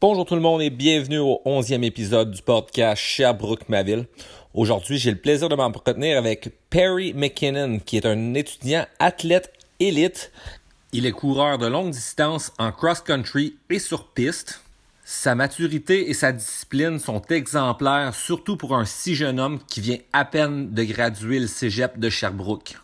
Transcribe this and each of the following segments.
Bonjour tout le monde et bienvenue au 11e épisode du podcast Sherbrooke-Maville. Aujourd'hui, j'ai le plaisir de m'entretenir avec Perry McKinnon, qui est un étudiant athlète élite. Il est coureur de longue distance en cross-country et sur piste. Sa maturité et sa discipline sont exemplaires, surtout pour un si jeune homme qui vient à peine de graduer le cégep de Sherbrooke.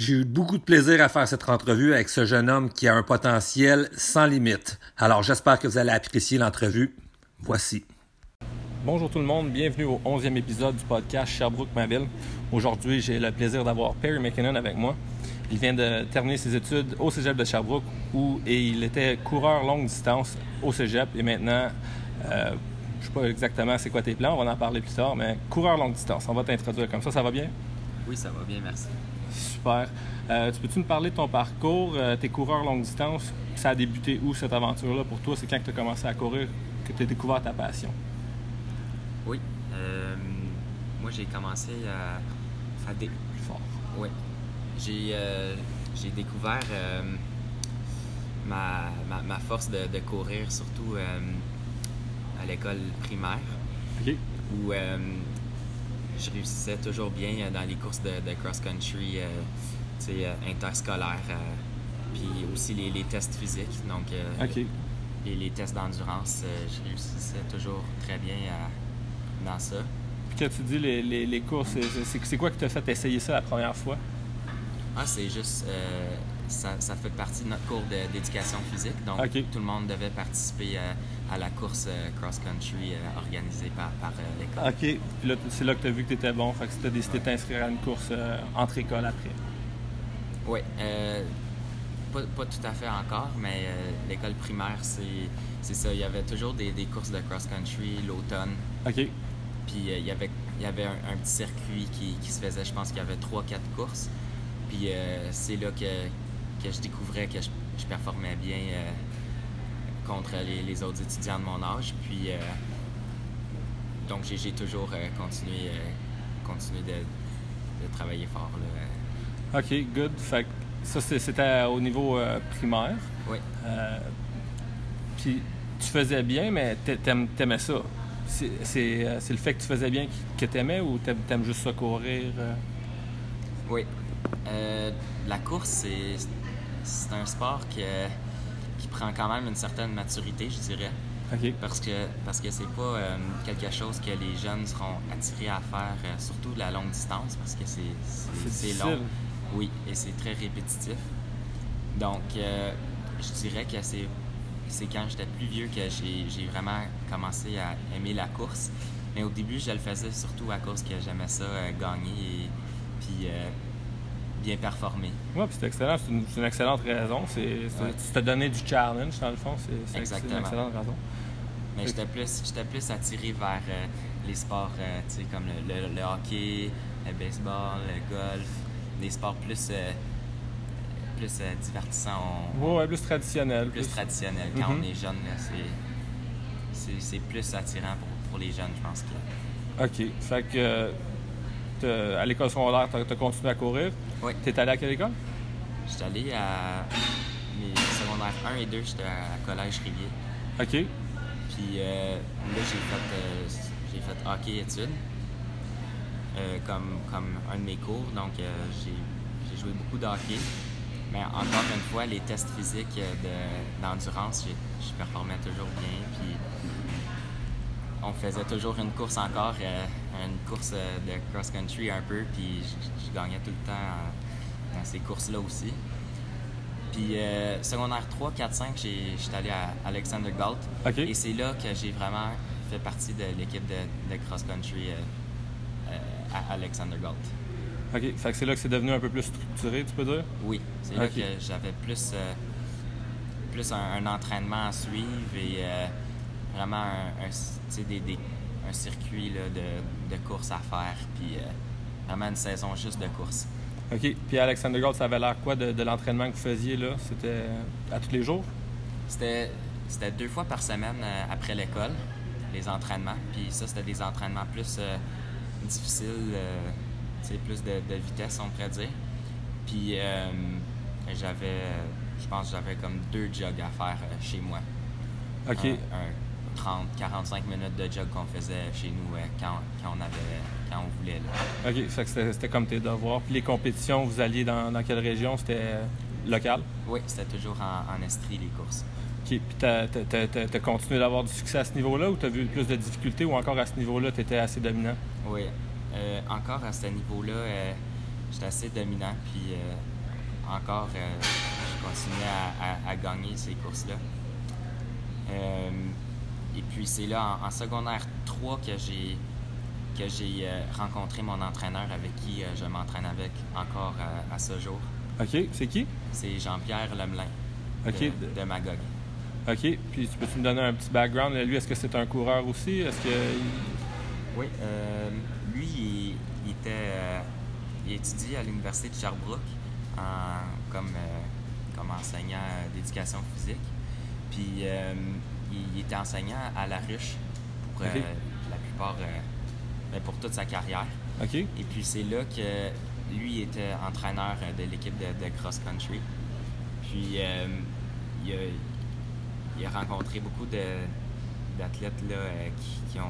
J'ai eu beaucoup de plaisir à faire cette entrevue avec ce jeune homme qui a un potentiel sans limite. Alors j'espère que vous allez apprécier l'entrevue. Voici. Bonjour tout le monde, bienvenue au 11e épisode du podcast Sherbrooke-Maville. Aujourd'hui, j'ai le plaisir d'avoir Perry McKinnon avec moi. Il vient de terminer ses études au cégep de Sherbrooke où et il était coureur longue distance au cégep et maintenant, euh, je ne sais pas exactement c'est quoi tes plans, on va en parler plus tard, mais coureur longue distance, on va t'introduire comme ça, ça va bien? Oui, ça va bien, merci. Super. Euh, tu peux-tu me parler de ton parcours, euh, tes coureurs longue distance? Ça a débuté où cette aventure-là pour toi? C'est quand que tu as commencé à courir que tu as découvert ta passion? Oui. Euh, moi, j'ai commencé à, à dé- Plus fort. Oui. J'ai j'ai découvert ma, ma, ma force de, de courir, surtout à l'école primaire, OK. où je réussissais toujours bien euh, dans les courses de, de cross-country, euh, euh, interscolaires, puis aussi les, les tests physiques. Donc, OK. les, les tests d'endurance, je réussissais toujours très bien à- dans ça. Puis quand tu dis les, les, les courses, c'est- c'est quoi qui t'a fait? Essayer ça la première fois? Ah, c'est juste, euh, ça, ça fait partie de notre cours d'éducation physique. Donc, tout le monde devait participer euh, à la course euh, cross-country euh, organisée par, par euh, l'école. OK. Puis là, c'est là que tu as vu que tu étais bon, fait que tu as décidé de t'inscrire à une course entre écoles après. Oui, pas, pas tout à fait encore, mais euh, l'école primaire, c'est ça. Il y avait toujours des, des courses de cross-country l'automne. OK. Puis euh, il y avait, il y avait un, un petit circuit qui, qui se faisait, je pense qu'il y avait 3-4 courses. Puis euh, c'est là que, que je découvrais que je, je performais bien contre les, les autres étudiants de mon âge. Puis euh, donc j'ai toujours euh, continué, euh, continué de, de travailler fort. Là. OK, good. Fait ça, c'était au niveau primaire. Oui. Puis tu faisais bien, mais t'aimais ça. C'est le fait que tu faisais bien que t'aimais ou t'aimes juste ça courir? Oui. Euh, la course, c'est, un sport que- prend quand même une certaine maturité, je dirais. Parce que parce que c'est pas euh, quelque chose que les jeunes seront attirés à faire, euh, surtout la longue distance, parce que c'est, long. Oui, et c'est très répétitif. Donc, euh, je dirais que c'est, c'est quand j'étais plus vieux que j'ai, j'ai vraiment commencé à aimer la course. Mais au début, je le faisais surtout à cause que j'aimais ça, gagner et puis bien performer. Ouais, puis c'est excellent. C'est une, excellente raison. C'est, Ouais. Tu t'as donné du challenge, dans le fond. C'est, une excellente raison. Mais j'étais plus, j'étais plus attiré vers euh, les sports euh, tu comme le, le- le hockey, le baseball, le golf, des sports plus, euh, plus euh, divertissants, on- Ouais, ouais, plus traditionnel. plus traditionnels. Quand Mhm. on est jeune, c'est, plus attirant pour, pour les jeunes, je pense. Que... OK. Fait que à l'école secondaire, t'as, as continué à courir. Oui, T'es allé à quelle école? j'étais allé à mes secondaires 1 et 2, j'étais à Collège Rivier. OK. Puis euh, là, j'ai fait, euh, j'ai fait hockey études euh, comme, comme un de mes cours. Donc, j'ai, j'ai joué beaucoup de hockey. Mais encore une fois, les tests physiques de, d'endurance, j'ai, je performais toujours bien. Puis on faisait toujours une course encore, euh, une course euh, de cross-country un peu. Puis je, je gagnais tout le temps euh, dans ces courses-là aussi. Puis euh, secondaire 3, 4, 5, j'ai, j'étais allé à Alexander Galt. Et c'est là que j'ai vraiment fait partie de l'équipe de, de cross-country euh, euh, à Alexander Galt. OK. Fait que c'est là que c'est devenu un peu plus structuré, tu peux dire? Oui, c'est là que j'avais plus, plus un, un entraînement à suivre et vraiment un, un- des, des- un circuit là, de, de course à faire, puis euh, vraiment une saison juste de course. OK. Puis Alexander Gold, ça avait l'air quoi de, de l'entraînement que vous faisiez là? C'était à tous les jours? C'était, c'était deux fois par semaine euh, après l'école, les entraînements. Puis ça, c'était des entraînements plus euh, difficiles, euh, plus de, de vitesse, on pourrait dire. Puis euh, j'avais, je pense j'avais comme deux jogs à faire chez moi. OK. un, un 30, 45 minutes de jog qu'on faisait chez nous euh, quand, quand on avait quand on voulait. là. OK, fait que c'était comme tes devoirs. Puis les compétitions, vous alliez dans, dans quelle région? C'était euh, local? Oui, c'était toujours en, en Estrie les courses. OK, puis t'as as, continué d'avoir du succès à ce niveau-là ou t'as vu plus de difficultés ou encore à ce niveau-là, t'étais assez dominant? Oui, euh, encore à ce niveau-là, euh, j'étais assez dominant, puis encore, je continuais à, à- à gagner ces courses-là. Euh, et puis c'est là, en, en secondaire 3, que j'ai que j'ai euh, rencontré mon entraîneur avec qui euh, je m'entraîne avec encore à, à ce jour. OK, c'est qui? C'est Jean-Pierre Lemelin de, Magog. OK, puis tu peux-tu me donner un petit background? Lui, est-ce que c'est un coureur aussi? Est-ce que... Oui, euh, lui, il, il était, euh, il étudie à l'Université de Sherbrooke en- comme, euh, comme enseignant d'éducation physique. Puis euh, il, il était enseignant à La Ruche pour euh, la plupart, euh, ben, pour toute sa carrière. Et puis c'est là que lui était entraîneur euh, de l'équipe de, de cross-country. Puis il, a, il a rencontré beaucoup de- d'athlètes qui, qui ont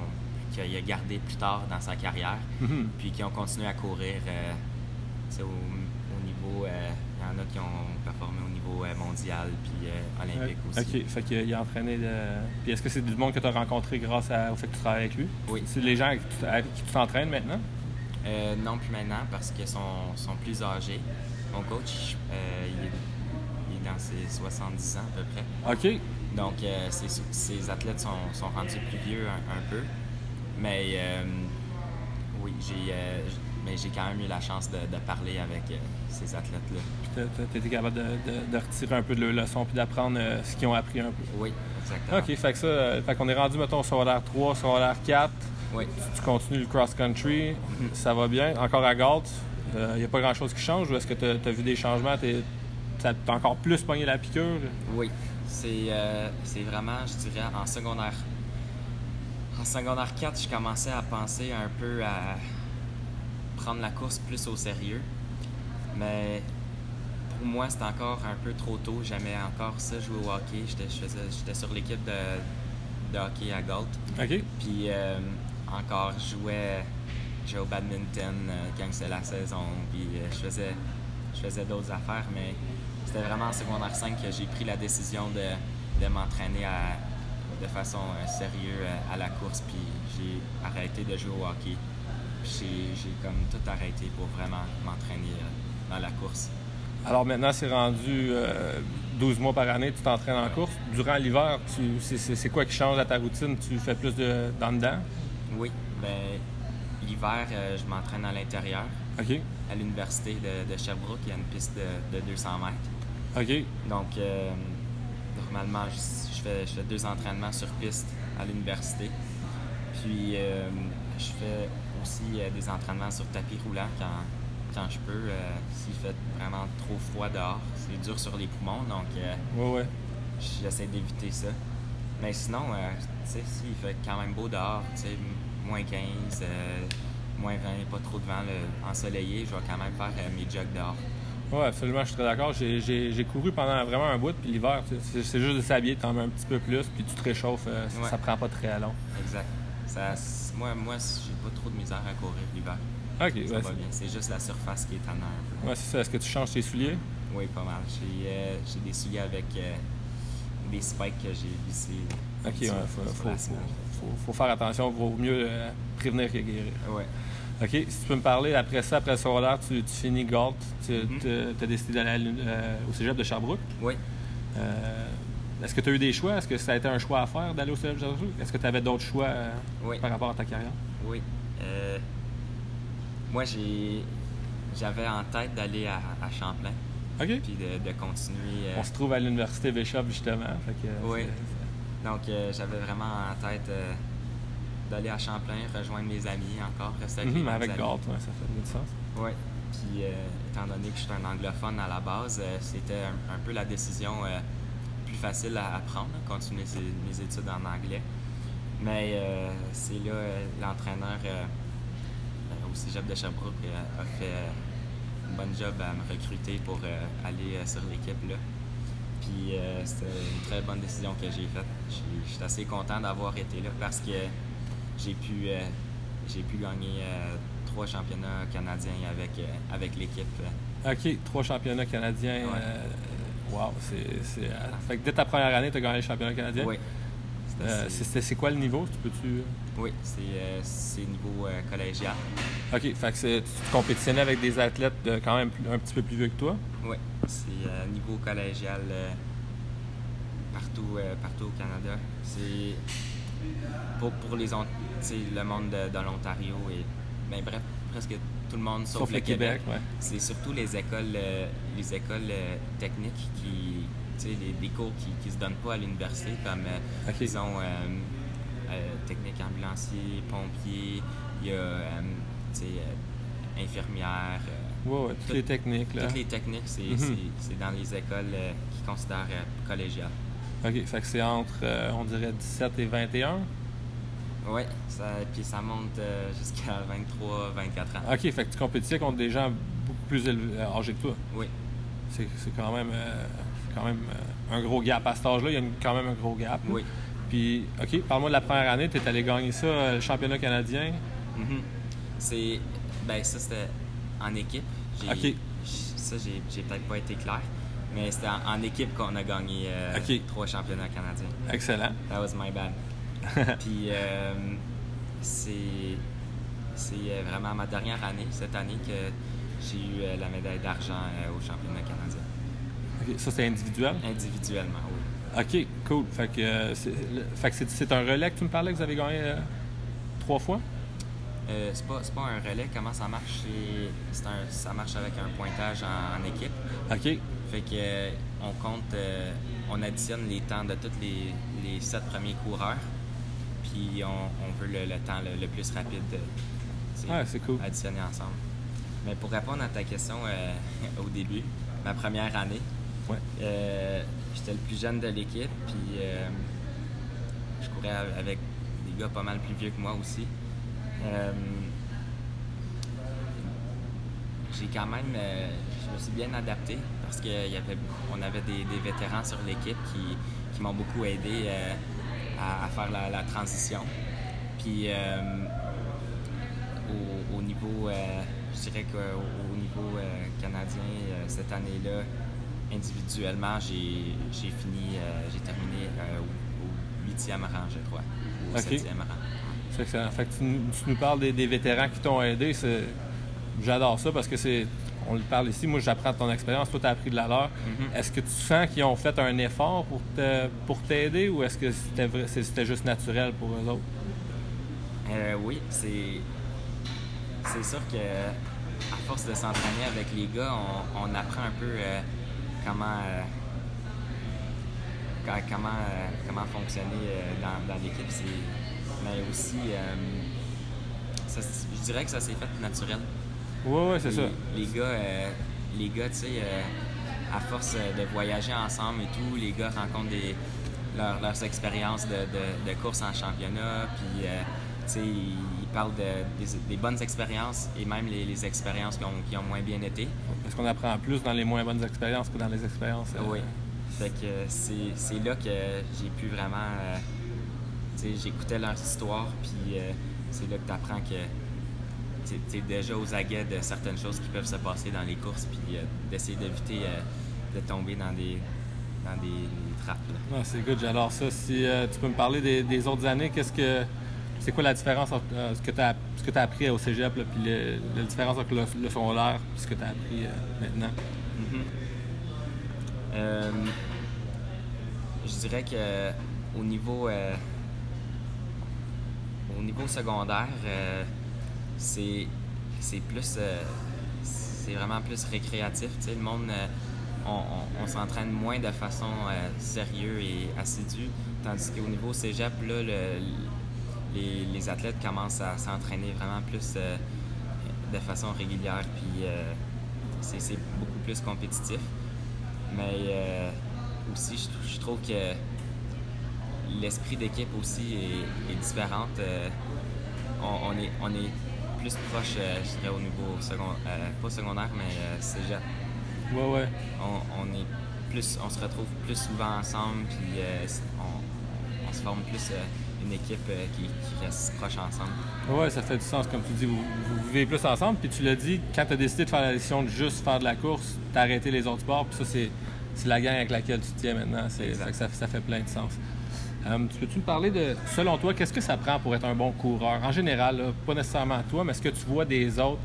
qu'il a gardé plus tard dans sa carrière, Mhm. puis qui ont continué à courir euh, au, au niveau. euh, Il y en a qui ont performé au niveau euh, mondial puis euh, olympique aussi. OK, fait qu'il a entraîné de... Puis est-ce que c'est du monde que tu as rencontré grâce à- au fait que tu travailles avec lui? Oui. C'est les gens avec qui tu- t'entraînes maintenant? Euh, non plus maintenant parce qu'ils sont, sont plus âgés. Mon coach, euh, il, est, dans ses 70 ans à peu près. OK, Donc, euh, ces, ces athlètes sont, sont rendus plus vieux un, un peu. Mais euh, oui, j'ai euh, j- mais j'ai quand même eu la chance de, de parler avec euh, ces athlètes-là. Puis tu été capable de, de- de retirer un peu de leurs leçons puis d'apprendre euh, ce qu'ils ont appris un peu. Oui, exactement. OK, fait que ça, euh, fait qu'on est rendu, mettons, au secondaire 3, secondaire 4. Oui. Tu continues le cross-country, ça va bien. Encore à Galt, il n'y a pas grand-chose qui change ou est-ce que tu as, vu des changements? Ça t'a encore plus pogné la piqûre? Oui, c'est euh, c'est vraiment, je dirais, en secondaire. En secondaire 4, je commençais à penser un peu à prendre la course plus au sérieux. Mais pour moi, c'était encore un peu trop tôt. J'aimais encore ça, jouer au hockey. J'étais sur l'équipe de, de hockey à Galt. OK. Puis euh, encore, je jouais, jouais au badminton euh, quand c'était la saison. Puis euh, je faisais, je faisais d'autres affaires, mais c'était vraiment en secondaire 5 que j'ai pris la décision de, de m'entraîner de façon sérieuse à la course. Puis j'ai arrêté de jouer au hockey. Puis j'ai- j'ai comme tout arrêté pour vraiment m'entraîner dans la course. Alors maintenant, c'est rendu euh, 12 mois par année, tu t'entraînes en course. Durant l'hiver, c'est- quoi qui change à ta routine? Tu fais plus de dans dedans? Oui, ben l'hiver, euh, je m'entraîne à l'intérieur. OK. À l'université de, de Sherbrooke, il y a une piste de, de 200 mètres. OK. Donc, euh, normalement, je, je fais, je fais deux entraînements sur piste à l'université. Puis, euh, je fais aussi euh, des entraînements sur tapis roulant quand, quand je peux. euh, S'il fait vraiment trop froid dehors, c'est dur sur les poumons, donc euh, Ouais, ouais. j'essaie d'éviter ça. Mais sinon, euh, tu sais, s'il fait quand même beau dehors, tu sais, moins 15, euh, moins 20, pas trop de vent, ensoleillé, je vais quand même faire mes jogs dehors. Oui, absolument, je suis très d'accord. J'ai- couru pendant vraiment un bout, puis l'hiver, c'est juste de s'habiller, t'en mets un petit peu plus, puis tu te réchauffes, ça- Ouais. ça prend pas très long. Exact. Ça, moi, moi j'ai pas trop de misère à courir l'hiver. OK, c'est bien. C'est juste la surface qui est tannant un peu. ouais, c'est ça. Est-ce que tu changes tes souliers? Oui, pas mal. J'ai euh, des souliers avec euh, des spikes que j'ai vissés. OK, ouais, sur- faut, faire attention, vaut mieux euh, prévenir que guérir. Ouais. OK, si tu peux me parler, après ça, après le secondaire, tu, tu finis Galt, tu Mhm. as décidé d'aller au cégep de Sherbrooke? Oui. Est-ce que tu as eu des choix? Est-ce que ça a été un choix à faire d'aller au cégep de Sherbrooke? Est-ce que tu avais d'autres choix Oui. par rapport à ta carrière? Oui. Moi, j'ai j'avais en tête d'aller à, à Champlain, OK. puis de, de continuer. euh, On se trouve à l'université Bishop, justement. Fait que, euh, Oui. c'est- Donc, euh, j'avais vraiment en tête euh, d'aller à Champlain, rejoindre mes amis encore, rester avec Mhm, mes mais avec amis. Galt, ouais, ça fait beaucoup de sens. Oui. Puis, euh, étant donné que je suis un anglophone à la base, c'était un, un peu la décision plus facile à, à prendre, continuer ses- mes études en anglais. Mais c'est là, l'entraîneur au cégep de Sherbrooke euh, a fait euh, une bonne job à me recruter pour euh, aller sur l'équipe là. Puis c'était une très bonne décision que j'ai faite. Je suis assez content d'avoir été là parce que j'ai pu, j'ai pu gagner trois championnats canadiens avec, avec l'équipe. OK, trois championnats canadiens. wow, c'est. Fait que dès ta première année, tu as gagné le championnat canadien? Oui. C'est quoi le niveau? Tu peux-tu... Oui, c'est niveau collégial. OK, fait que tu compétitionnais avec des athlètes quand même un petit peu plus vieux que toi? Oui, c'est euh, niveau collégial euh, partout, euh, partout au Canada. C'est pour, pour les le monde de, l'Ontario et ben, bref, presque tout le monde sauf, le, Québec. C'est surtout les écoles, les écoles techniques qui, les, les cours qui, qui se donnent pas à l'université, comme ils ont technique ambulancier, pompier, il y a infirmière oui, toutes les techniques. Là. Toutes les techniques, c'est mhm. dans les écoles euh, qui considèrent euh, collégiales. OK, fait que c'est entre, euh, on dirait, 17 et 21? Oui, puis ça monte jusqu'à 23, 24 ans. OK, fait que tu compétis contre des gens beaucoup plus âgés que toi? Oui. C'est quand même, quand même un gros gap. À cet âge-là, il y a quand même un gros gap. Oui. Puis, OK, parle-moi de la première année, tu es allé gagner ça, le championnat canadien. Mm C'est. Ben, ça, c'était en équipe. OK. Ça, j'ai peut-être pas été clair. Mais c'était en, équipe qu'on a gagné euh, trois championnats canadiens. Excellent. That was my bad. Puis euh, c'est euh, vraiment ma dernière année, cette année, que j'ai eu la médaille d'argent au championnat canadien. Ça, c'est individuel? Individuellement, oui. OK, cool. Fait que c'est un relais que tu me parlais que vous avez gagné trois fois? Euh, c'est pas, pas, un relais. Comment ça marche? Un, ça marche avec un pointage en, équipe. OK. Fait que euh, on compte, euh, on additionne les temps de tous les, les sept premiers coureurs. Puis on, veut le, temps le, plus rapide. Ouais, c'est cool. Additionner ensemble. Mais pour répondre à ta question au début, ma première année, ouais. j'étais le plus jeune de l'équipe. Puis je courais avec des gars pas mal plus vieux que moi aussi. Euh, j'ai quand même, euh, je me suis bien adapté parce qu'on avait, on avait des, vétérans sur l'équipe qui, m'ont beaucoup aidé euh, à, faire la, transition. Puis au, niveau, je dirais qu'au niveau canadien, cette année-là, individuellement, j'ai, fini, j'ai terminé au huitième rang, je crois, ou au septième rang. Fait que, tu, nous parles des, vétérans qui t'ont aidé. J'adore ça parce que c'est. On le parle ici, moi j'apprends de ton expérience, toi tu as appris de la leur. Mm-hmm. Est-ce que tu sens qu'ils ont fait un effort pour te, pour t'aider ou est-ce que c'était, juste naturel pour eux autres? Euh, oui, c'est. C'est sûr que à force de s'entraîner avec les gars, on, apprend un peu euh, comment. Euh, comment, comment fonctionner dans, dans l'équipe mais aussi, euh, je dirais que ça s'est fait naturel. Oui, oui, c'est ça. Les gars, euh, les gars, tu sais, euh, à force de voyager ensemble et tout, les gars rencontrent des, leurs expériences de, de, course en championnat, puis, tu sais, ils parlent de, des, bonnes expériences et même les, expériences qui ont, qui ont, moins bien été. Est-ce qu'on apprend plus dans les moins bonnes expériences que dans les expériences? Oui. Fait que c'est là que j'ai pu vraiment J'écoutais leur histoire, puis euh, c'est là que tu apprends que tu es déjà aux aguets de certaines choses qui peuvent se passer dans les courses, puis euh, d'essayer d'éviter euh, de tomber dans des, dans des, trappes. c'est good, j'adore ça. Si tu peux me parler des, autres années, qu'est-ce que c'est quoi la différence entre ce que tu as, appris au cégep, puis la différence entre le, le secondaire et ce que tu as appris maintenant? Mm-hmm. je dirais que au niveau au niveau secondaire, euh, c'est plus. Euh, c'est vraiment plus récréatif. le monde, euh, on, s'entraîne moins de façon sérieuse et assidue. Tandis qu'au niveau cégep, là, les, athlètes commencent à s'entraîner vraiment plus de façon régulière. Puis c'est beaucoup plus compétitif. Mais aussi, je trouve que l'esprit d'équipe aussi est, différent. Euh, on, est, on est plus proche, euh, je dirais, au niveau secondaire, euh, pas secondaire, mais cégep. Ouais, ouais. On, est plus, on se retrouve plus souvent ensemble, puis euh, on, on se forme plus euh, une équipe euh, qui, qui reste proche ensemble. Oui, ça fait du sens. Comme tu dis, vous, vous vivez plus ensemble. Puis tu l'as dit, quand tu as décidé de faire la décision de juste faire de la course, tu as arrêté les autres sports. Puis ça, c'est, c'est la gang avec laquelle tu te tiens maintenant. C'est, Exact. fait que ça, ça fait plein de sens. Euh, tu peux-tu me parler de, selon toi, qu'est-ce que ça prend pour être un bon coureur? En général, là, pas nécessairement toi, mais est-ce que tu vois des autres?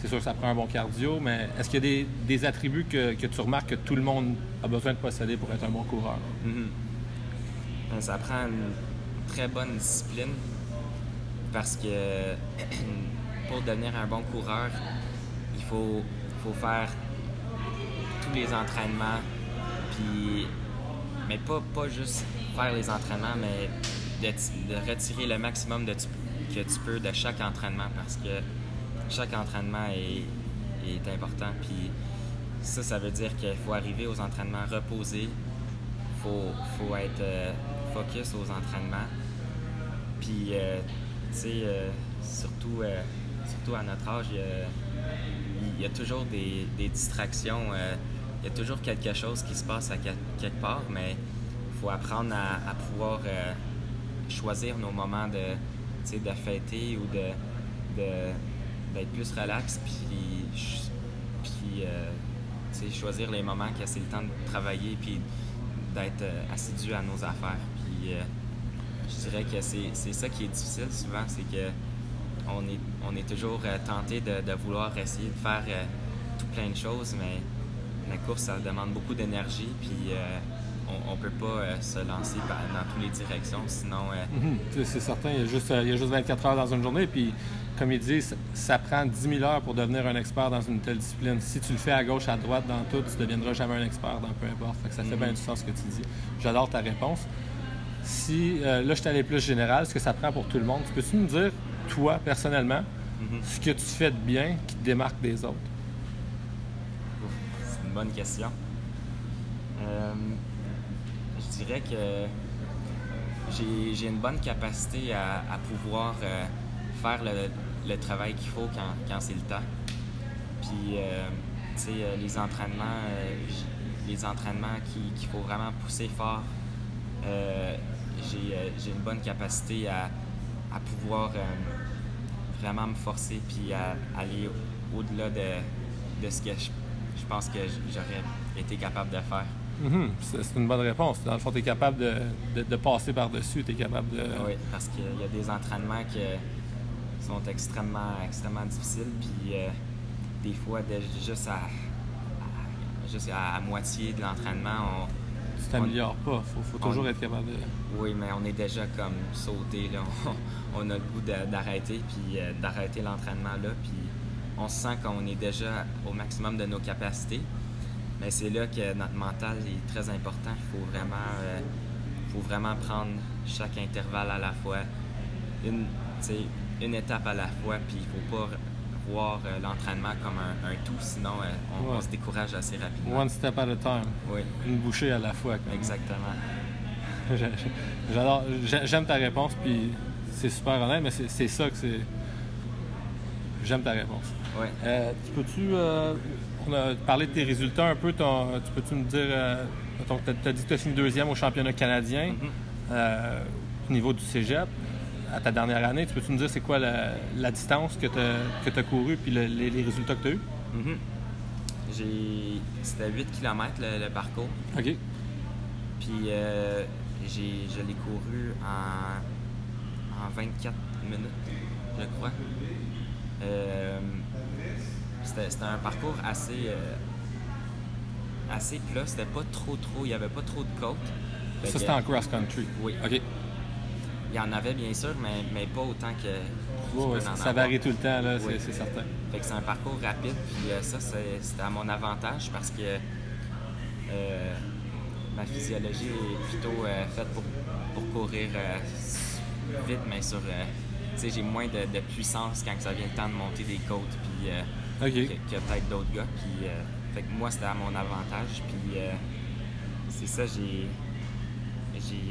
C'est sûr que ça prend un bon cardio, mais est-ce qu'il y a des, des attributs que, que tu remarques que tout le monde a besoin de posséder pour être un bon coureur? Mhm. Euh, Ça prend une très bonne discipline parce que pour devenir un bon coureur, il faut, faut faire tous les entraînements, puis, mais pas, pas juste faire les entraînements, mais de, retirer le maximum que tu peux de chaque entraînement parce que chaque entraînement est, est important. Puis ça, ça veut dire qu'il faut arriver aux entraînements reposés, faut, faut être euh, focus aux entraînements. Puis, euh, tu sais, euh, surtout, euh, surtout à notre âge, il y a, toujours des, distractions. il y a toujours quelque chose qui se passe à quel- quelque part, mais il faut apprendre à, pouvoir choisir nos moments de, de fêter ou de, d'être plus relax, puis, puis choisir les moments que c'est le temps de travailler, puis d'être assidu à nos affaires. Puis je dirais que c'est c'est ça qui est difficile souvent, c'est que on est, on est toujours euh, tenté de, de vouloir essayer de faire euh, tout plein de choses, mais la course, ça demande beaucoup d'énergie, puis euh, on, on peut pas euh, se lancer dans toutes les directions, sinon Mhm. C'est certain, il y, a juste, il y a juste 24 heures dans une journée. Puis, comme il dit, ça, ça prend 10 000 heures pour devenir un expert dans une telle discipline. Si tu le fais à gauche, à droite, dans tout, tu ne deviendras jamais un expert dans peu importe. Fait que ça fait Mhm. bien du sens ce que tu dis. J'adore ta réponse. Si, euh, là, je suis allé plus général, ce que ça prend pour tout le monde, tu peux-tu me dire, toi, personnellement, Mhm. ce que tu fais de bien qui te démarque des autres? C'est une bonne question. Euh, je dirais que j'ai j'ai une bonne capacité à, à pouvoir euh, faire le, le travail qu'il faut quand, quand c'est le temps. Puis, euh, tu sais, les entraînements, les entraînements qui- qu'il faut vraiment pousser fort, j'ai euh, j'ai une bonne capacité à, à pouvoir euh, vraiment me forcer puis à aller au- au-delà de, de ce que je, je pense que j'aurais été capable de faire. Mhm. C'est c'est une bonne réponse. Dans le fond, tu es capable de, de- de passer par-dessus, tu es capable de. Oui, parce qu'il y a des entraînements qui sont extrêmement, extrêmement difficiles, puis euh, des fois, de- juste, à, à- juste à, à moitié de l'entraînement, on, Tu t'améliores pas. faut, faut toujours on- être capable de. Oui, mais on est déjà comme sauté. Là. On, on a le goût d'arrêter, puis euh, d'arrêter l'entraînement là. Puis on se sent qu'on est déjà au maximum de nos capacités. Mais c'est là que notre mental est très important. Il faut vraiment, euh, faut vraiment prendre chaque intervalle à la fois, une, une étape à la fois. Puis il faut pas voir euh, l'entraînement comme un, un tout, sinon euh, on, Ouais. on se décourage assez rapidement. One step at a time. Oui, Une bouchée à la fois. exactement. J'adore. J'ai- J'aime ta réponse, puis c'est super honnête, mais c'est ça que c'est. J'aime ta réponse. Oui. Euh, tu peux-tu. euh, on a parlé de tes résultats un peu. ton- tu peux-tu me dire. Tu as, dit que tu as fini deuxième au championnat canadien Mhm. euh, au niveau du cégep à ta dernière année. Tu peux-tu me dire c'est quoi la, la distance que tu as, couru puis le- les, les résultats que tu as eus? Mhm. J'ai... C'était 8 km le, le parcours. OK. Puis euh, j'ai, je l'ai couru en, en 24 minutes, je crois. Euh, c'était, un parcours assez, euh, assez plat. C'était pas trop, trop. Il n'y avait pas trop de côtes. Ça, c'était en cross-country. Oui. OK. Il y en avait bien sûr, mais, mais pas autant que. Ouais, ça varie tout le temps, là, Oui. c'est, certain. Fait que c'est un parcours rapide, puis euh, ça, c'est- c'était à mon avantage parce que euh, ma physiologie est plutôt euh, faite pour, pour courir vite, mais sur. tu sais, j'ai moins de, de puissance quand ça vient le temps de monter des côtes, puis que, que peut-être d'autres gars. Puis, fait que moi, c'était à mon avantage, puis c'est ça, j'ai.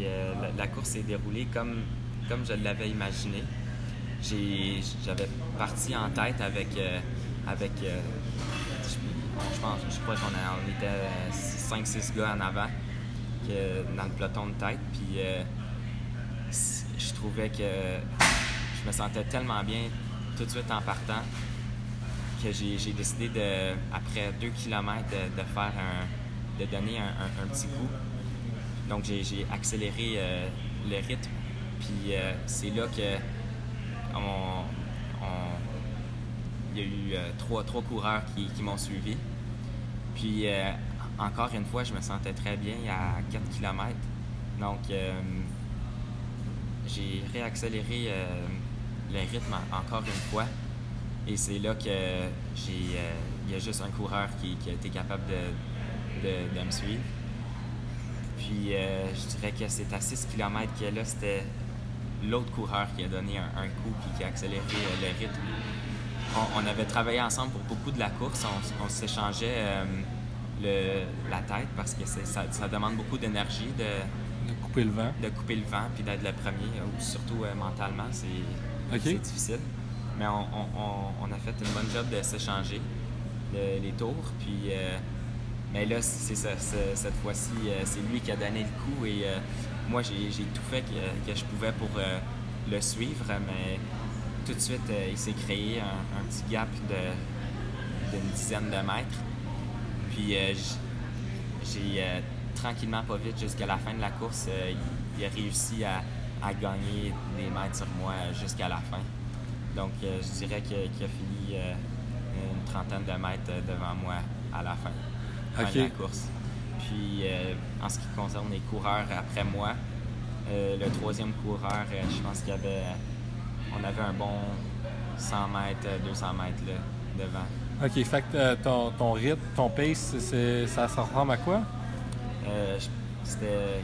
Euh, la, course s'est déroulée comme, comme je l'avais imaginé. J'avais parti en tête avec. euh, avec euh, je, pense, je crois qu'on était 5-6 gars en avant dans le peloton de tête. Puis je trouvais que je me sentais tellement bien tout de suite en partant que j'ai décidé de, après 2 km, de, faire un, de donner un petit coup. Donc j'ai accéléré euh, le rythme. Puis euh, c'est là que il y a eu euh, trois, trois coureurs qui, m'ont suivi. Puis encore une fois, je me sentais très bien à 4 km. Donc j'ai réaccéléré le rythme en- encore une fois. Et c'est là que j'ai. il y a juste un coureur qui, a été capable de- de me suivre. Puis euh, je dirais que c'est à 6 km que là, c'était l'autre coureur qui a donné un, un coup puis qui a accéléré euh, le rythme. On, on avait travaillé ensemble pour beaucoup de la course. On, on s'échangeait euh, la tête parce que ça, ça demande beaucoup d'énergie de, De couper le vent. de couper le vent puis d'être le premier, ou surtout euh, mentalement, c'est difficile. Mais on, a fait une bonne job de s'échanger le- les tours. Puis, mais là, c'est ça, cette fois-ci, euh, c'est lui qui a donné le coup et euh, moi, j'ai tout fait que, je pouvais pour euh, le suivre, mais tout de suite, il s'est créé un, petit gap d'une dizaine de mètres. Puis j'ai tranquillement, pas vite, jusqu'à la fin de la course, il, a réussi à, gagner des mètres sur moi jusqu'à la fin. Donc je dirais qu'il a fini une trentaine de mètres devant moi à la fin, la course. Puis euh, en ce qui concerne les coureurs après moi, euh, le troisième coureur, euh, je pense qu'il y avait, on avait un bon 100 mètres, euh, 200 mètres là, devant. OK, fait que ton, ton rythme, ton pace, c'est, ça, ça ressemble à quoi? C'était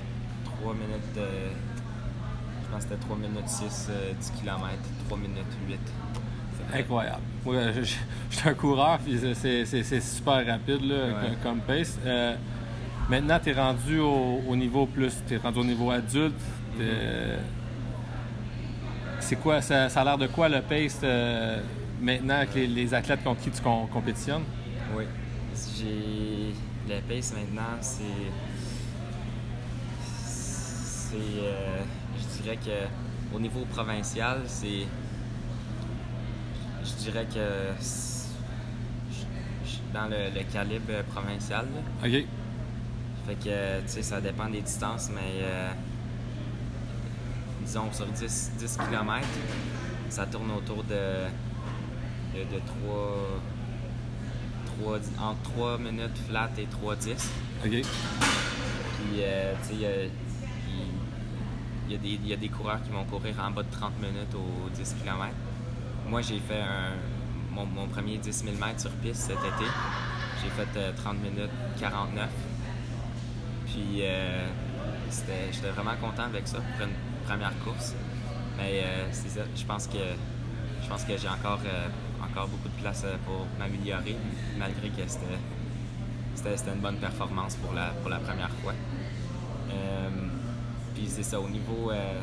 3 minutes. Je pense que c'était 3 minutes 6, euh, 10 km, 3 minutes 8. C'est incroyable. Moi, je, suis un coureur, puis c'est- super rapide là, Ouais. comme- pace. Euh, maintenant, tu es rendu au, au niveau plus, tu es rendu au niveau adulte. t'es- C'est quoi, ça, ça a l'air de quoi le pace euh, maintenant avec les, les athlètes contre qui tu com- compétitionnes? Oui. J'ai. Le pace maintenant, c'est. C'est. euh, je dirais que au niveau provincial, c'est. Je dirais que. je- suis dans le, le calibre provincial. là. OK. Fait que, tu sais, ça dépend des distances, mais euh, disons sur 10, 10 km, ça tourne autour de, de, de 3, 3, entre 3 minutes flat et 3,10. OK. Puis, euh, tu sais, il y y a des coureurs qui vont courir en bas de 30 minutes aux 10 km. Moi, j'ai fait mon, premier 10 000 mètres sur piste cet été. J'ai fait euh, 30 minutes 49. Puis, euh, j'étais vraiment content avec ça pour une première course. Mais euh, je pense que je pense que j'ai encore, euh, encore beaucoup de place euh, pour m'améliorer, malgré que c'était une bonne performance pour la, pour la première fois. Euh, puis c'est ça, au niveau, euh,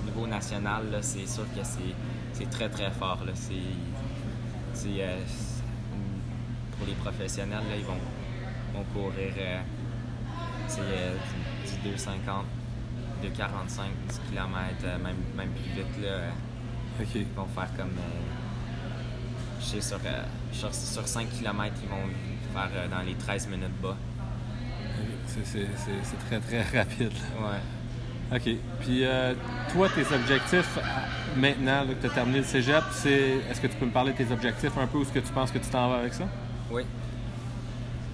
au niveau national, c'est sûr que c'est c'est très très fort. là. C'est c'est, euh, pour les professionnels, là, ils vont, vont courir euh, c'est, euh, du, du 2,50, 2,45, 10 km, même, même plus vite. Là, ils vont faire comme. euh, je sais, sur, euh, sur, sur 5 km, ils vont faire dans les 13 minutes bas. C'est, c'est- c'est- c'est très, très rapide. là. Ouais. OK. Puis euh, toi, tes objectifs à- maintenant là, que tu as terminé le cégep, c'est. Est-ce que tu peux me parler de tes objectifs un peu ou ce que tu penses que tu t'en vas avec ça? Oui.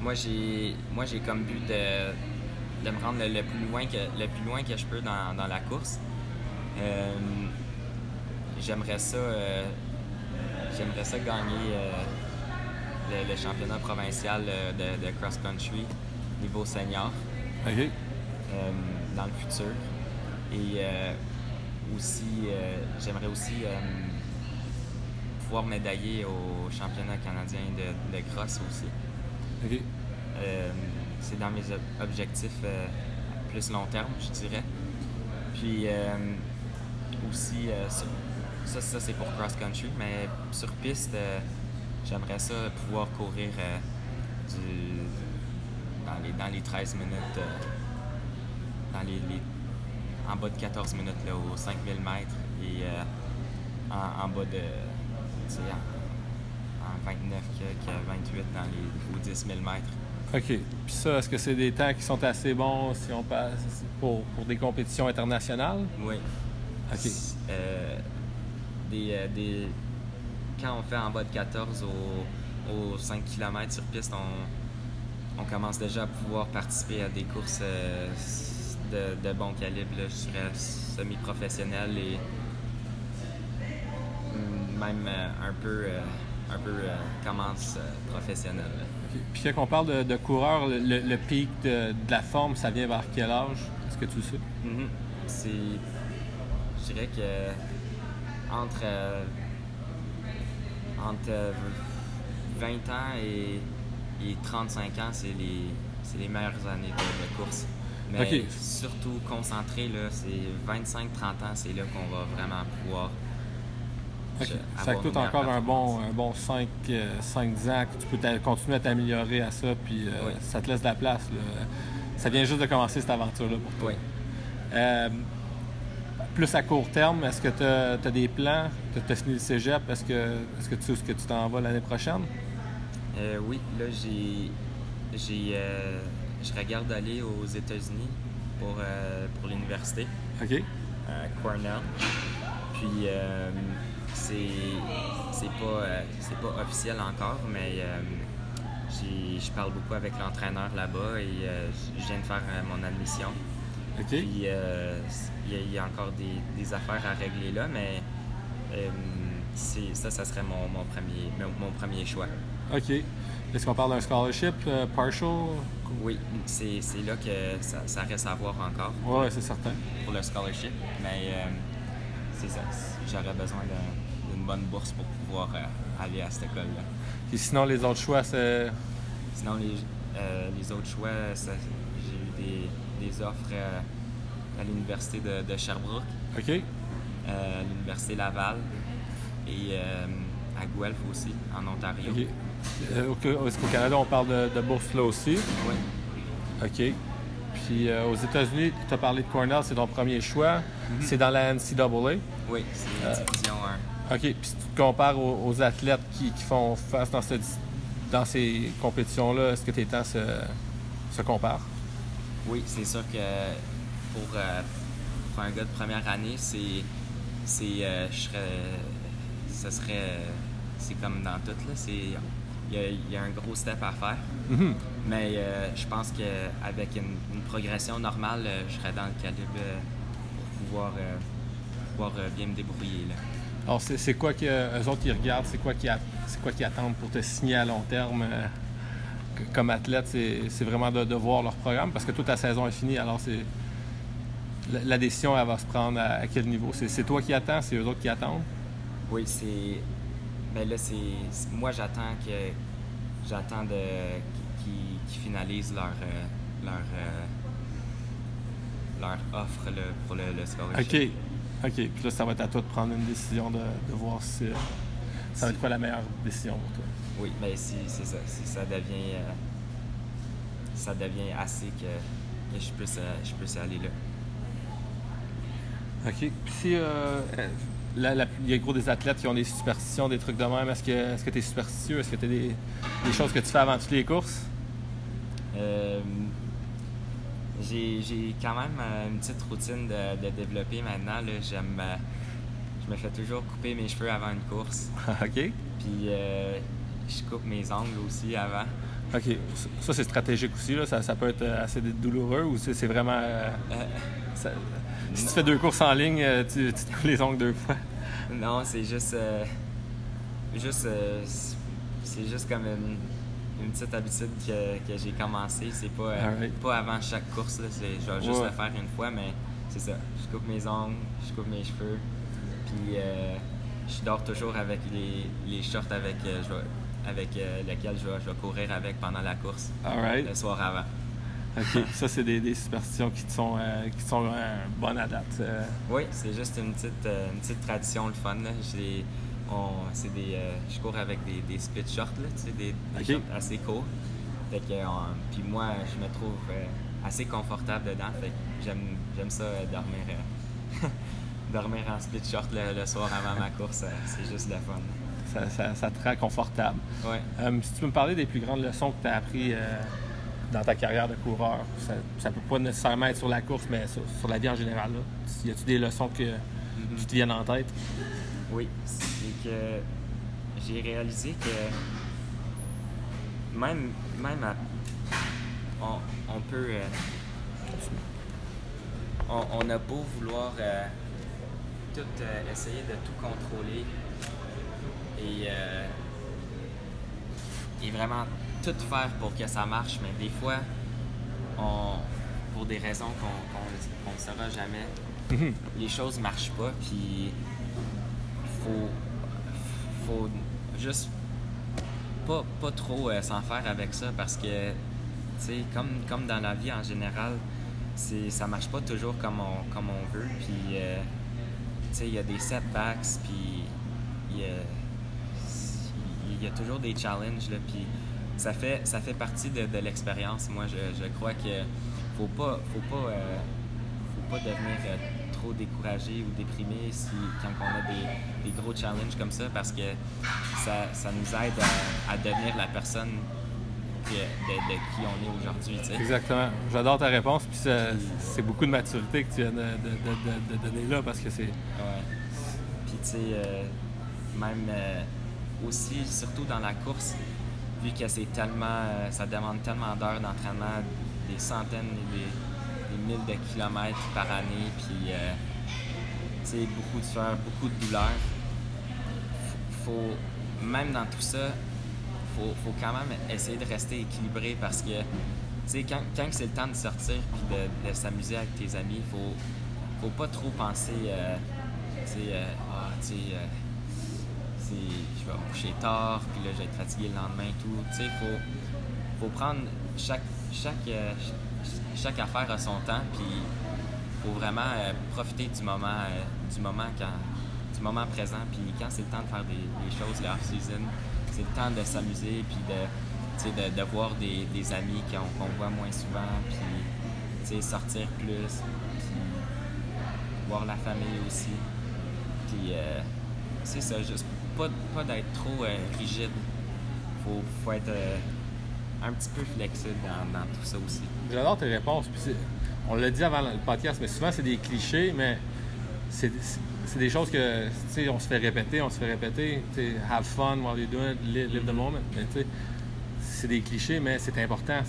Moi, j'ai, moi, j'ai comme but de, de me rendre le, le plus loin que, le plus loin que je peux dans, dans la course. Euh, j'aimerais ça, euh, j'aimerais ça gagner euh, le, le championnat provincial euh, de, de cross-country niveau senior OK. euh, dans le futur. Et euh, aussi, euh, j'aimerais aussi euh, pouvoir médailler au championnat canadien de, de cross aussi. Euh, c'est dans mes ob- objectifs euh, à plus long terme, je dirais. Puis euh, aussi, sur- ça, ça c'est pour cross-country, mais sur piste, j'aimerais ça pouvoir courir du, dans, les, dans les 13 minutes, dans les, les- en bas de 14 minutes là, aux 5000 mètres et euh, en, en bas de, en, en 29 que, que 28 dans les, aux 10 000 mètres. OK. Puis ça, est-ce que c'est des temps qui sont assez bons si on passe pour, pour des compétitions internationales? Oui. OK. Euh, des, euh, des- Quand on fait en bas de 14 au- aux 5 km sur piste, on, on commence déjà à pouvoir participer à des courses euh, de, de bon calibre, là, je dirais semi-professionnel et mm, même euh, un peu, euh, un peu euh, commence professionnel. là. OK. Puis quand on parle de, de coureur, le, pic de, de la forme, ça vient vers quel âge? Est-ce que tu le sais? Mhm. C'est. Je dirais que entre, euh, entre euh, 20 ans et, et 35 ans, c'est les, c'est les meilleures années de, de course. Mais surtout concentré, là, c'est 25-30 ans, c'est là qu'on va vraiment pouvoir. OK. je- Ça meilleure encore un bon, un bon 5, euh, 5-10 ans que tu peux continuer à t'améliorer à ça, puis euh, Oui. ça te laisse de la place. là. Ça vient juste de commencer cette aventure-là pour toi. Oui. Euh, plus à court terme, est-ce que tu as, des plans? Tu as fini le cégep? Est-ce que, est-ce que tu sais où que tu t'en vas l'année prochaine? Euh, oui, là, j'ai. j'ai je regarde d'aller aux États-Unis pour, euh, pour l'université. OK. à Cornell. Puis euh, c'est c'est pas euh, c'est pas officiel encore, mais je parle beaucoup avec l'entraîneur là-bas et je viens de faire mon admission. OK. Puis il y, a- il y a encore des, des affaires à régler là, mais c'est ça, ça serait mon, mon premier mon, mon premier choix. OK. Est-ce qu'on parle d'un scholarship euh, partial? Oui, c'est c'est là que ça, ça reste à voir encore. Oui, c'est certain. pour le scholarship, mais euh, c'est ça. J'aurais besoin d'un- d'une bonne bourse pour pouvoir euh, aller à cette école-là. Et sinon, les autres choix, c'est. Sinon, les, euh, les autres choix, ça- j'ai eu des, des offres euh, à l'université de, de Sherbrooke, OK. euh, à l'université Laval et euh, à Guelph aussi, en Ontario. OK. Euh, Est-ce qu'au Canada, on parle de, de bourse là aussi? Oui, OK. Puis euh, aux États-Unis, tu as parlé de Cornell, c'est ton premier choix. C'est dans la NCAA. oui, c'est la division 1. OK. Puis si tu te compares aux, aux athlètes qui, qui font face dans, cette- dans ces compétitions-là, est-ce que tes temps se, se comparent? Oui, c'est sûr que pour, euh, pour un gars de première année, c'est. c'est euh, je serais. Serait. C'est comme dans tout, là. C'est. Il y, a, y a un gros step à faire. Mhm. Mais euh, je pense qu'avec une, une progression normale, euh, je serais dans le calibre euh, pour pouvoir, pouvoir bien me débrouiller. Là. Alors, c'est quoi que eux autres qui regardent, c'est quoi qui c'est quoi qui attendent pour te signer à long terme euh, que- comme athlète, c'est vraiment de, de voir leur programme parce que toute ta saison est finie. Alors, c'est la, la décision, elle va se prendre à, à quel niveau? C'est c'est toi qui attends, c'est eux autres qui attendent? Oui, c'est. Mais là, c'est. Moi, j'attends que. J'attends de. qu'ils finalisent leur. euh, leur. euh, leur offre là, pour le, le scholarship. OK. OK. Puis là, ça va être à toi de prendre une décision de, de voir si euh, ça va être quoi la meilleure décision pour toi? Oui, mais si c'est ça. Si ça devient. euh, ça devient assez que, que je, puisse, je puisse aller là. OK. Puis si euh, la- la- il y a gros des athlètes qui ont des superstitions, des trucs de même, est-ce que tu es superstitieux? Est-ce que tu as des, des choses que tu fais avant toutes les courses? Euh, j'ai quand même euh, une petite routine de, de développer maintenant. là. J'aime. euh, je me fais toujours couper mes cheveux avant une course. OK. Puis euh, je coupe mes ongles aussi avant. OK. Ça, c'est stratégique aussi. Là. Ça, ça peut être assez douloureux ou c'est vraiment. euh, ça- si tu fais deux courses en ligne, tu, tu te coupes les ongles deux fois? Non, c'est juste. euh, juste euh, c'est- juste comme une, une petite habitude que, que j'ai commencé. C'est pas, euh, pas avant chaque course. Là. Je vais juste Ouais. le faire une fois, mais c'est ça. Je coupe mes ongles, je coupe mes cheveux. Puis je dors toujours avec les, les shorts avec, je vais- avec lesquels je vais, je vais courir avec pendant la course All right. le soir avant. Ça, c'est des, des superstitions qui sont, euh, qui sont euh, bonnes à date. euh. Oui, c'est juste une petite, une petite tradition, le fun. Là. J'ai- on- c'est des, je cours avec des, des split shorts, là, tu sais, des, shorts assez courts. Fait que, puis moi, je me trouve assez confortable dedans. Fait que j'aime, j'aime ça dormir, dormir en split short le, le soir avant ma course. c'est juste le fun. Ça, ça- ça te rend confortable. Ouais. Si tu peux me parler des plus grandes leçons que tu as apprises dans ta carrière de coureur, ça, ça peut pas nécessairement être sur la course, mais sur, sur la vie en général. Là. Y a-tu des leçons que, qui te viennent en tête? Oui, c'est que j'ai réalisé que même, même à- on, on peut. euh, on, on a beau vouloir euh, tout euh, essayer de tout contrôler et, euh, et vraiment tout faire pour que ça marche, mais des fois, on, pour des raisons qu'on ne saura jamais, les choses marchent pas, puis faut, faut juste pas, pas trop euh, s'en faire avec ça parce que, tu sais, comme, comme dans la vie en général, c'est, ça marche pas toujours comme on, comme on veut. Puis, euh, tu sais, il y a des setbacks, puis il y a, y a toujours des challenges, là, puis ça fait, ça fait partie de, de l'expérience. Moi, je, je crois que faut pas, faut pas, euh, faut pas devenir euh, trop découragé ou déprimé si, quand on a des, des gros challenges comme ça parce que ça, ça nous aide à, à devenir la personne que- de, de qui on est aujourd'hui. Exactement. J'adore ta réponse, puis c'est beaucoup de maturité que tu viens de, de- de- de- de donner là, parce que c'est... Ouais. Puis tu sais, euh, même aussi, surtout dans la course, vu que c'est tellement, euh, ça demande tellement d'heures d'entraînement, des centaines et des, des milles de kilomètres par année, puis euh, tu sais, beaucoup de sueur, beaucoup de douleur. Faut, même dans tout ça, faut, faut quand même essayer de rester équilibré parce que, quand, quand c'est le temps de sortir puis de, de s'amuser avec tes amis, faut, faut pas trop penser, euh, tu sais, euh, ah, euh, c'est- je vais me coucher tard, puis là, je vais être fatigué le lendemain tout. Tu sais, faut, faut prendre chaque, chaque, euh, ch- chaque affaire à son temps, puis faut vraiment euh, profiter du moment, euh, du moment quand, du moment présent. Puis quand c'est le temps de faire des, des choses, le off-season, c'est le temps de s'amuser, puis de, de, de voir des, amis qu'on qu'on voit moins souvent, puis sortir plus, puis voir la famille aussi. Puis c'est ça, juste pas, pas d'être trop euh, rigide. Faut, faut être euh, un petit peu flexible dans, dans tout ça aussi. J'adore tes réponses. Puis on l'a dit avant le podcast, mais souvent c'est des clichés, mais c'est des choses que, tu sais, on se fait répéter, on se fait répéter. Tu have fun while you're doing it, live, live the moment. Mais tu sais, c'est des clichés, mais c'est important.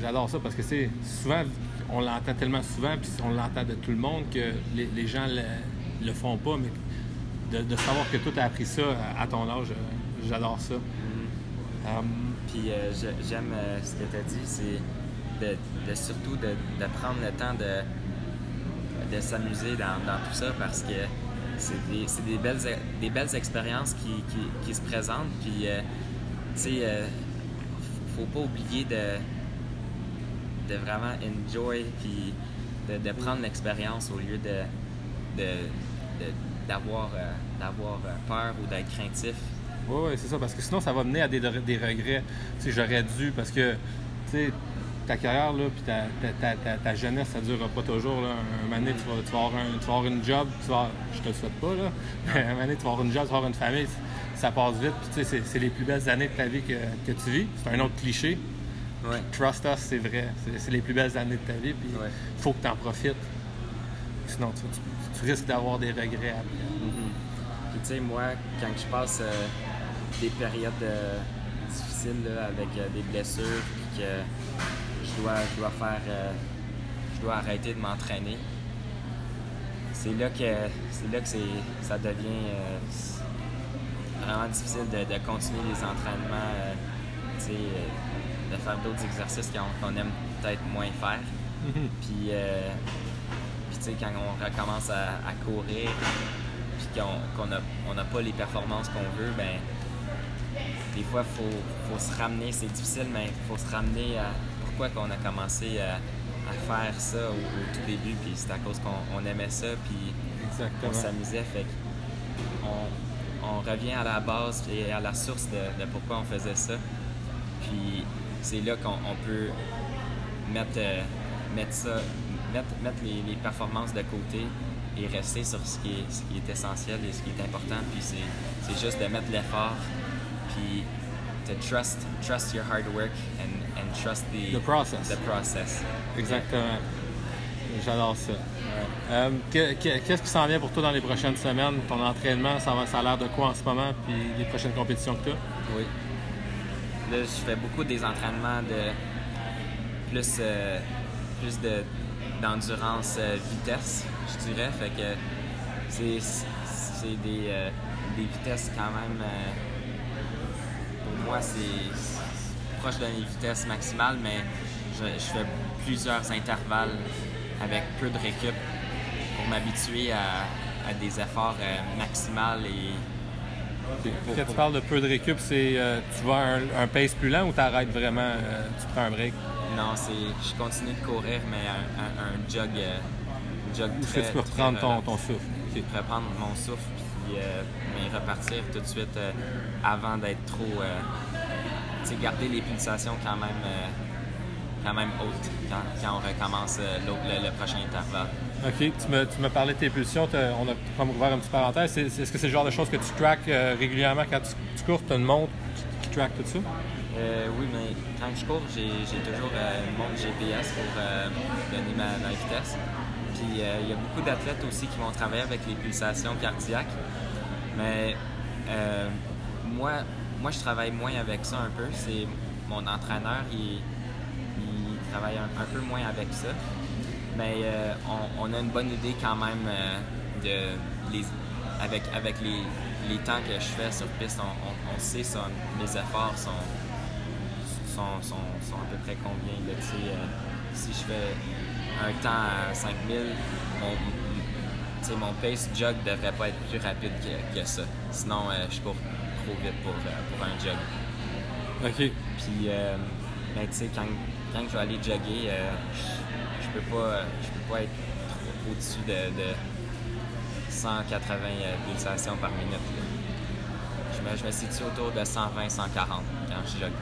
J'adore ça parce que c'est souvent, on l'entend tellement souvent, puis on l'entend de tout le monde que les, les gens le, le font pas, mais de, de savoir que toi, tu as appris ça à, ton âge, euh, j'adore ça. Um, Puis euh, j'aime euh, ce que tu as dit, c'est de, de surtout de, de prendre le temps de, de s'amuser dans, dans tout ça parce que c'est des, belles, des belles expériences qui, qui, qui se présentent. Puis, euh, tu sais, euh, faut pas oublier de, de vraiment enjoy puis de, de prendre l'expérience au lieu de- d'avoir, euh, d'avoir euh, peur ou d'être craintif. Oui, oui, c'est ça, parce que sinon, ça va mener à des, des regrets. Tu sais, j'aurais dû, parce que, tu sais, ta carrière, là, puis ta, ta, ta, jeunesse, ça ne durera pas toujours, là. Un moment donné, tu vas, tu vas avoir, un, tu vas avoir une job, tu vas, je te le souhaite pas, là, mais un moment donné, tu vas avoir une job, tu vas avoir une famille, ça passe vite, puis tu sais, c'est, les plus belles années de ta vie que, que tu vis. C'est un autre cliché. Ouais. Trust us, c'est vrai. C'est, c'est les plus belles années de ta vie, puis il Ouais. faut que tu en profites. Sinon, tu, tu- tu risques d'avoir des regrets après. Puis tu sais, moi, quand je passe euh, des périodes euh, difficiles là, avec euh, des blessures, puis que je dois, je dois faire, je dois arrêter de m'entraîner, c'est là que c'est là que c'est, ça devient vraiment difficile de, de continuer les entraînements, tu sais, de faire d'autres exercices qu'on, aime peut-être moins faire. Puis, euh, puis quand on recommence à, à courir, puis qu'on n'a on n'a pas les performances qu'on veut, ben des fois, il faut, faut se ramener. C'est difficile, mais il faut se ramener à pourquoi qu'on a commencé à, à faire ça au, au tout début. Puis c'est à cause qu'on on aimait ça, puis on s'amusait. Fait on, on revient à la base et à la source de, de pourquoi on faisait ça. Puis c'est là qu'on on peut mettre, euh, mettre ça, mettre, mettre les, les performances de côté et rester sur ce qui est, ce qui est essentiel et ce qui est important. Puis c'est, juste de mettre l'effort, puis to trust, trust your hard work and, and trust the, The process. The process. Exactement. J'adore ça. Euh, que- que- Qu'est-ce qui s'en vient pour toi dans les prochaines semaines? Ton entraînement, ça, va, ça a l'air de quoi en ce moment? Puis les prochaines compétitions que tu as? Oui. Là, je fais beaucoup des entraînements de plus, euh, plus de, d'endurance euh, vitesse, je dirais. Fait que c'est, euh, des vitesses quand même. euh, pour moi, c'est, proche de mes vitesses maximales, mais je, fais plusieurs intervalles avec peu de récup pour m'habituer à, des efforts maximales et Quand tu parles de peu de récup, c'est euh, tu vas à un, un pace plus lent ou tu arrêtes vraiment, euh, tu prends un break? Non, c'est. Je continue de courir, mais un, un, un jog. euh, jog très, que tu peux reprendre ton, ton souffle? Ok. Reprendre mon souffle, puis euh, mais repartir tout de suite avant d'être trop. tu sais, garder les pulsations quand même, quand même hautes quand, quand on recommence le, le prochain intervalle. OK. Tu me, tu me parlais de tes pulsions. On a comme ouvert une petite parenthèse. Est-ce que c'est le genre de choses que tu traques euh, régulièrement quand tu, cours? Tu as une montre qui, qui track tout ça? Euh, oui, mais quand je cours, j'ai toujours euh, une montre GPS pour euh, donner ma, ma vitesse. Puis il y a beaucoup d'athlètes aussi qui vont travailler avec les pulsations cardiaques. Mais moi, moi, je travaille moins avec ça un peu. C'est mon entraîneur, il, il travaille un peu moins avec ça. Mais euh, on, on a une bonne idée quand même euh, de les, avec, avec les, les temps que je fais sur piste. On, on- on sait son, mes efforts sont, sont, sont, sont à peu près combien. Là, euh, si je fais un temps à 5000, mon, mon pace jog devrait pas être plus rapide que, que ça. Sinon, je cours trop vite pour, pour un jog. OK. Puis, ben, tu sais, quand, quand je vais aller jogger, je, je peux pas, je peux pas être au-dessus de, de 180 euh, pulsations par minute. là. Je me, je me situe autour de 120-140 quand je jogue.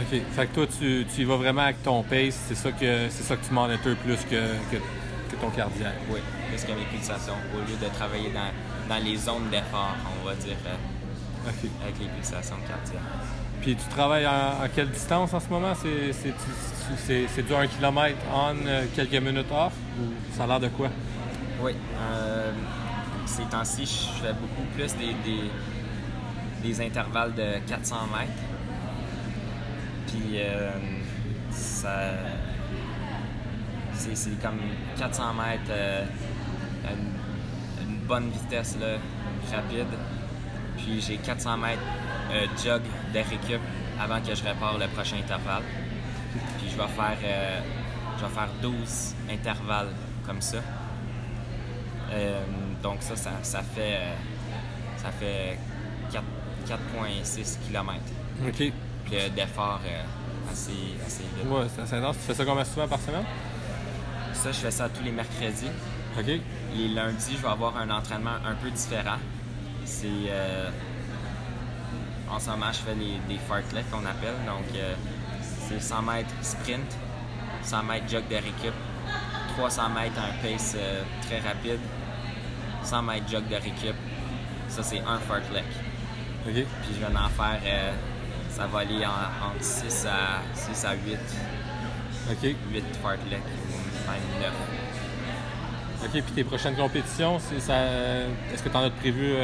OK. Fait que toi, tu, tu y vas vraiment avec ton pace. C'est ça que, c'est ça que tu monitors plus que, que, que ton cardiaque. Oui, plus que mes pulsations, au lieu de travailler dans, dans les zones d'effort, on va dire, euh, avec les pulsations cardiaques. Puis tu travailles en, en quelle distance en ce moment? C'est, du 1 km euh, quelques minutes off? Ou ça a l'air de quoi? Oui. Euh, ces temps-ci, je fais beaucoup plus des, des, intervalles de 400 mètres. Puis euh, ça. C'est, comme 400 mètres, euh, une, une bonne vitesse là, rapide. Puis j'ai 400 mètres jog de récup avant que je répare le prochain intervalle. Puis je vais faire, euh, je vais faire 12 intervalles comme ça. Euh, donc ça, ça, ça fait, euh, ça fait 4 4,6 km. OK. Puis euh, d'effort euh, assez, assez vite. Ouais, c'est assez intense. Tu fais ça combien souvent par semaine? Ça, je fais ça tous les mercredis. OK. Les lundis, je vais avoir un entraînement un peu différent. C'est. euh, en ce moment, je fais les, des fartleks qu'on appelle. Donc, euh, c'est 100 mètres sprint, 100 mètres jog de récup, 300 mètres un pace euh, très rapide, 100 mètres jog de récup. Ça, c'est un fartlek. OK. Puis je vais en faire. euh, ça va aller en, entre 6 à, 6 à 8, OK. 8 fartleks ou même 9. OK. Puis tes prochaines compétitions. Est-ce que tu en as de prévu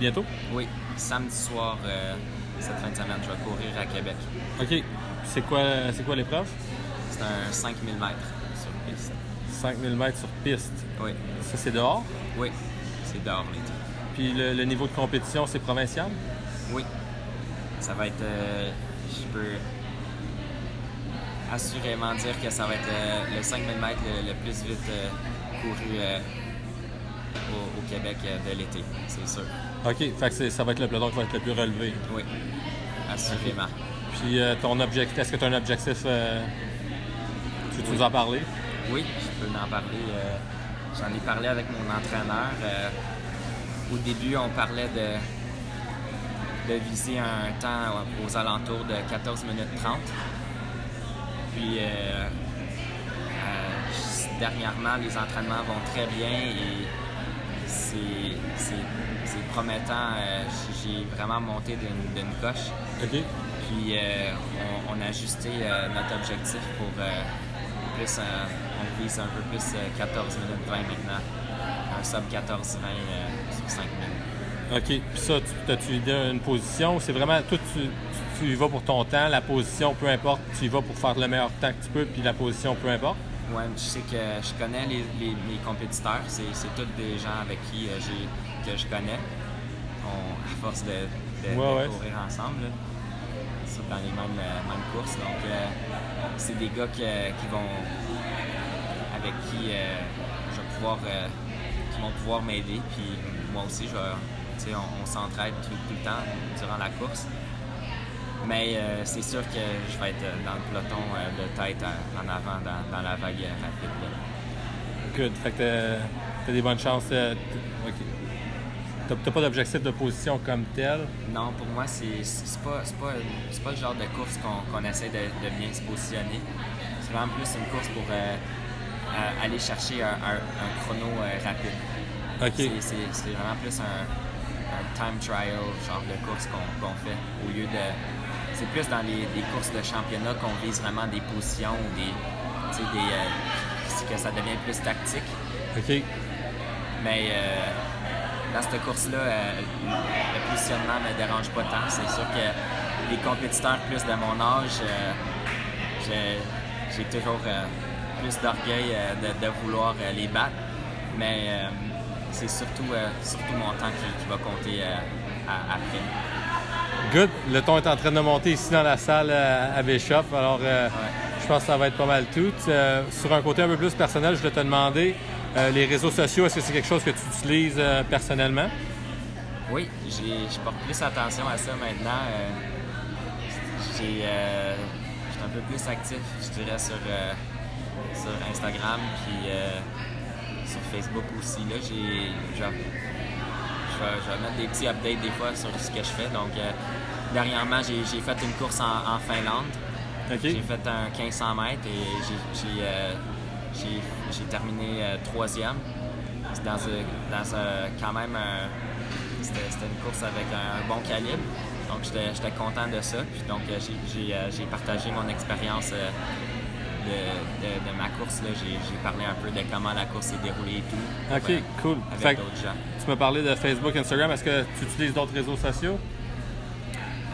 bientôt? Oui, samedi soir, euh, cette fin de semaine, je vais courir à Québec. OK. C'est quoi, c'est quoi l'épreuve? C'est un 5000 mètres sur piste. 5000 mètres sur piste. Oui, Ça, c'est dehors? oui, c'est dehors l'été. Puis le, le niveau de compétition, c'est provincial? Oui, ça va être. euh, je peux assurément dire que ça va être euh, le 5000 mètres le, le plus vite couru au, au Québec de l'été, c'est sûr. OK. Fait que c'est- ça va être le peloton qui va être le plus relevé. Oui, assurément. Puis euh, ton objectif, est-ce que tu as un objectif? euh, tu veux nous en parler? Oui, je peux en parler. euh, J'en ai parlé avec mon entraîneur. au début, on parlait de de viser un temps aux alentours de 14 minutes 30. Puis dernièrement, les entraînements vont très bien et c'est promettant. Euh, j'ai vraiment monté d'une coche. Puis on, a ajusté notre objectif pour plus, on vise un peu plus 14 minutes 20 maintenant. Un sub 14-20 sur 5 minutes. OK. Puis ça, tu as-tu une position? C'est vraiment, tout tu, tu, y vas pour ton temps, la position, peu importe, tu y vas pour faire le meilleur temps que tu peux, puis la position, peu importe? Oui, je sais que je connais les, les, mes compétiteurs. C'est, tous des gens avec qui euh, j'ai, que je connais. On, à force de, de, courir ensemble, dans les mêmes, euh, mêmes, courses. Donc, euh, c'est des gars qui, qui vont. avec qui je vais pouvoir. qui vont pouvoir m'aider. Puis moi aussi, je vais on, s'entraide tout, le temps durant la course. Mais euh, c'est sûr que je vais être dans le peloton euh, de tête en avant dans, la vague rapide. Good. Fait que t'as des bonnes chances. Euh, t'as pas d'objectif de position comme tel? Non, pour moi, c'est pas, pas, pas le genre de course qu'on essaie de, bien se positionner. C'est vraiment plus une course pour aller chercher un, chrono rapide. C'est vraiment plus un, time trial, genre de course qu'on fait, au lieu de. C'est plus dans les, courses de championnat qu'on vise vraiment des positions ou des. Euh, que ça devient plus tactique. OK. Mais euh, dans cette course-là, euh, le positionnement ne me dérange pas tant. C'est sûr que les compétiteurs plus de mon âge, j'ai toujours plus d'orgueil de, de, vouloir les battre. Mais c'est surtout, surtout mon temps qui, va compter après. Good. Le ton est en train de monter ici dans la salle euh, à Bishop. Alors, je pense que ça va être pas mal tout. sur un côté un peu plus personnel, je voulais te demander, les réseaux sociaux, est-ce que c'est quelque chose que tu utilises personnellement? Oui, je porte plus attention à ça maintenant. j'ai, je suis un peu plus actif, je dirais, sur, sur Instagram. Puis sur Facebook aussi. Là, j'ai, je, vais, mettre des petits updates des fois sur ce que je fais. Donc, euh, dernièrement, j'ai, fait une course en, Finlande. J'ai fait un 1500 mètres et j'ai, euh, terminé euh, troisième. C'est dans, quand même c'était, une course avec un, bon calibre. Donc j'étais, content de ça. Puis donc j'ai, partagé mon expérience de, ma course, j'ai parlé un peu de comment la course s'est déroulée et tout. OK, cool. Avec d'autres gens. Tu m'as parlé de Facebook, Instagram. Est-ce que tu utilises d'autres réseaux sociaux?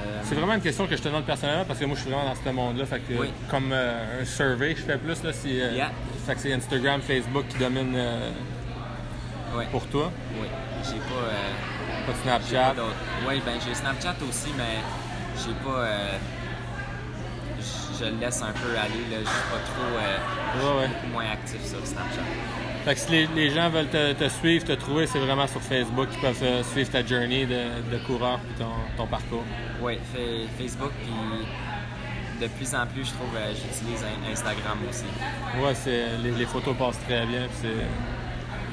Euh, c'est vraiment une question que je te demande personnellement parce que moi je suis vraiment dans ce monde-là. Fait que comme euh, un survey, je fais plus là, c'est, euh, fait que c'est Instagram, Facebook qui domine pour toi. Oui. J'ai pas. pas de Snapchat. Oui, ben j'ai Snapchat aussi, mais j'ai pas je le laisse un peu aller. Là. Je suis pas trop. Euh, moins actif sur Snapchat. Fait que si les, gens veulent te, suivre, te trouver, c'est vraiment sur Facebook qu'ils peuvent euh, suivre ta journey de, coureur et ton, parcours. Oui, Facebook, puis de plus en plus, je trouve, euh, j'utilise Instagram aussi. Oui, les, les, photos passent très bien. c'est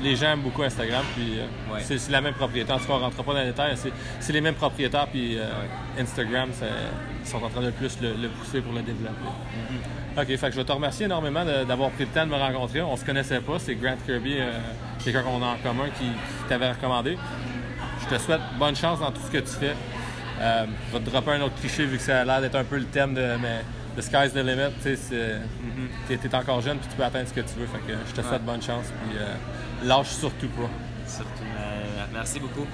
les gens aiment beaucoup Instagram, puis euh, c'est la même propriété. En tout cas, on ne rentre pas dans les détails. C'est les mêmes propriétaires, puis euh, Instagram, ils sont en train de plus le, pousser pour le développer. Mm-hmm. OK, fait que je te remercier énormément d'avoir pris le temps de me rencontrer. On se connaissait pas, c'est Grant Kirby, euh, quelqu'un qu'on a en commun qui, t'avait recommandé. Je te souhaite bonne chance dans tout ce que tu fais. je vais te dropper un autre cliché vu que ça a l'air d'être un peu le thème de mais the sky's the limit. Tu mm-hmm. es, encore jeune puis tu peux atteindre ce que tu veux. Fait que je te souhaite bonne chance. Puis, lâche surtout pas. Surtout. merci beaucoup.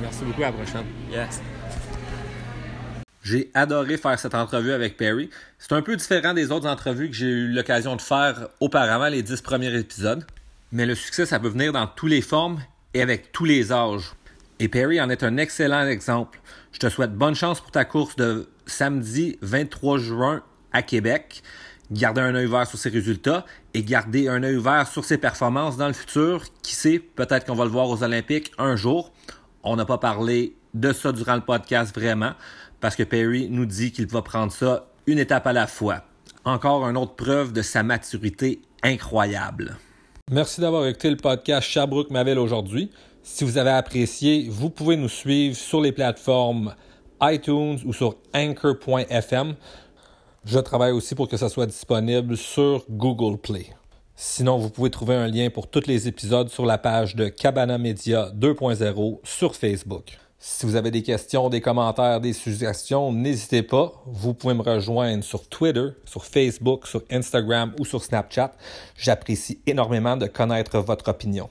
Merci beaucoup. À la prochaine. Yes. J'ai adoré faire cette entrevue avec Perry. C'est un peu différent des autres entrevues que j'ai eu l'occasion de faire auparavant, les dix premiers épisodes. Mais le succès, ça peut venir dans toutes les formes et avec tous les âges. Et Perry en est un excellent exemple. Je te souhaite bonne chance pour ta course de samedi 23 juin à Québec garder un œil vert sur ses résultats et garder un œil vert sur ses performances dans le futur. Qui sait, peut-être qu'on va le voir aux Olympiques un jour. On n'a pas parlé de ça durant le podcast vraiment, parce que Perry nous dit qu'il va prendre ça une étape à la fois. Encore une autre preuve de sa maturité incroyable. Merci d'avoir écouté le podcast Sherbrooke Mavel aujourd'hui. Si vous avez apprécié, vous pouvez nous suivre sur les plateformes iTunes ou sur anchor.fm. Je travaille aussi pour que ça soit disponible sur Google Play. Sinon, vous pouvez trouver un lien pour tous les épisodes sur la page de Cabana Media 2.0 sur Facebook. Si vous avez des questions, des commentaires, des suggestions, n'hésitez pas. Vous pouvez me rejoindre sur Twitter, sur Facebook, sur Instagram ou sur Snapchat. J'apprécie énormément de connaître votre opinion.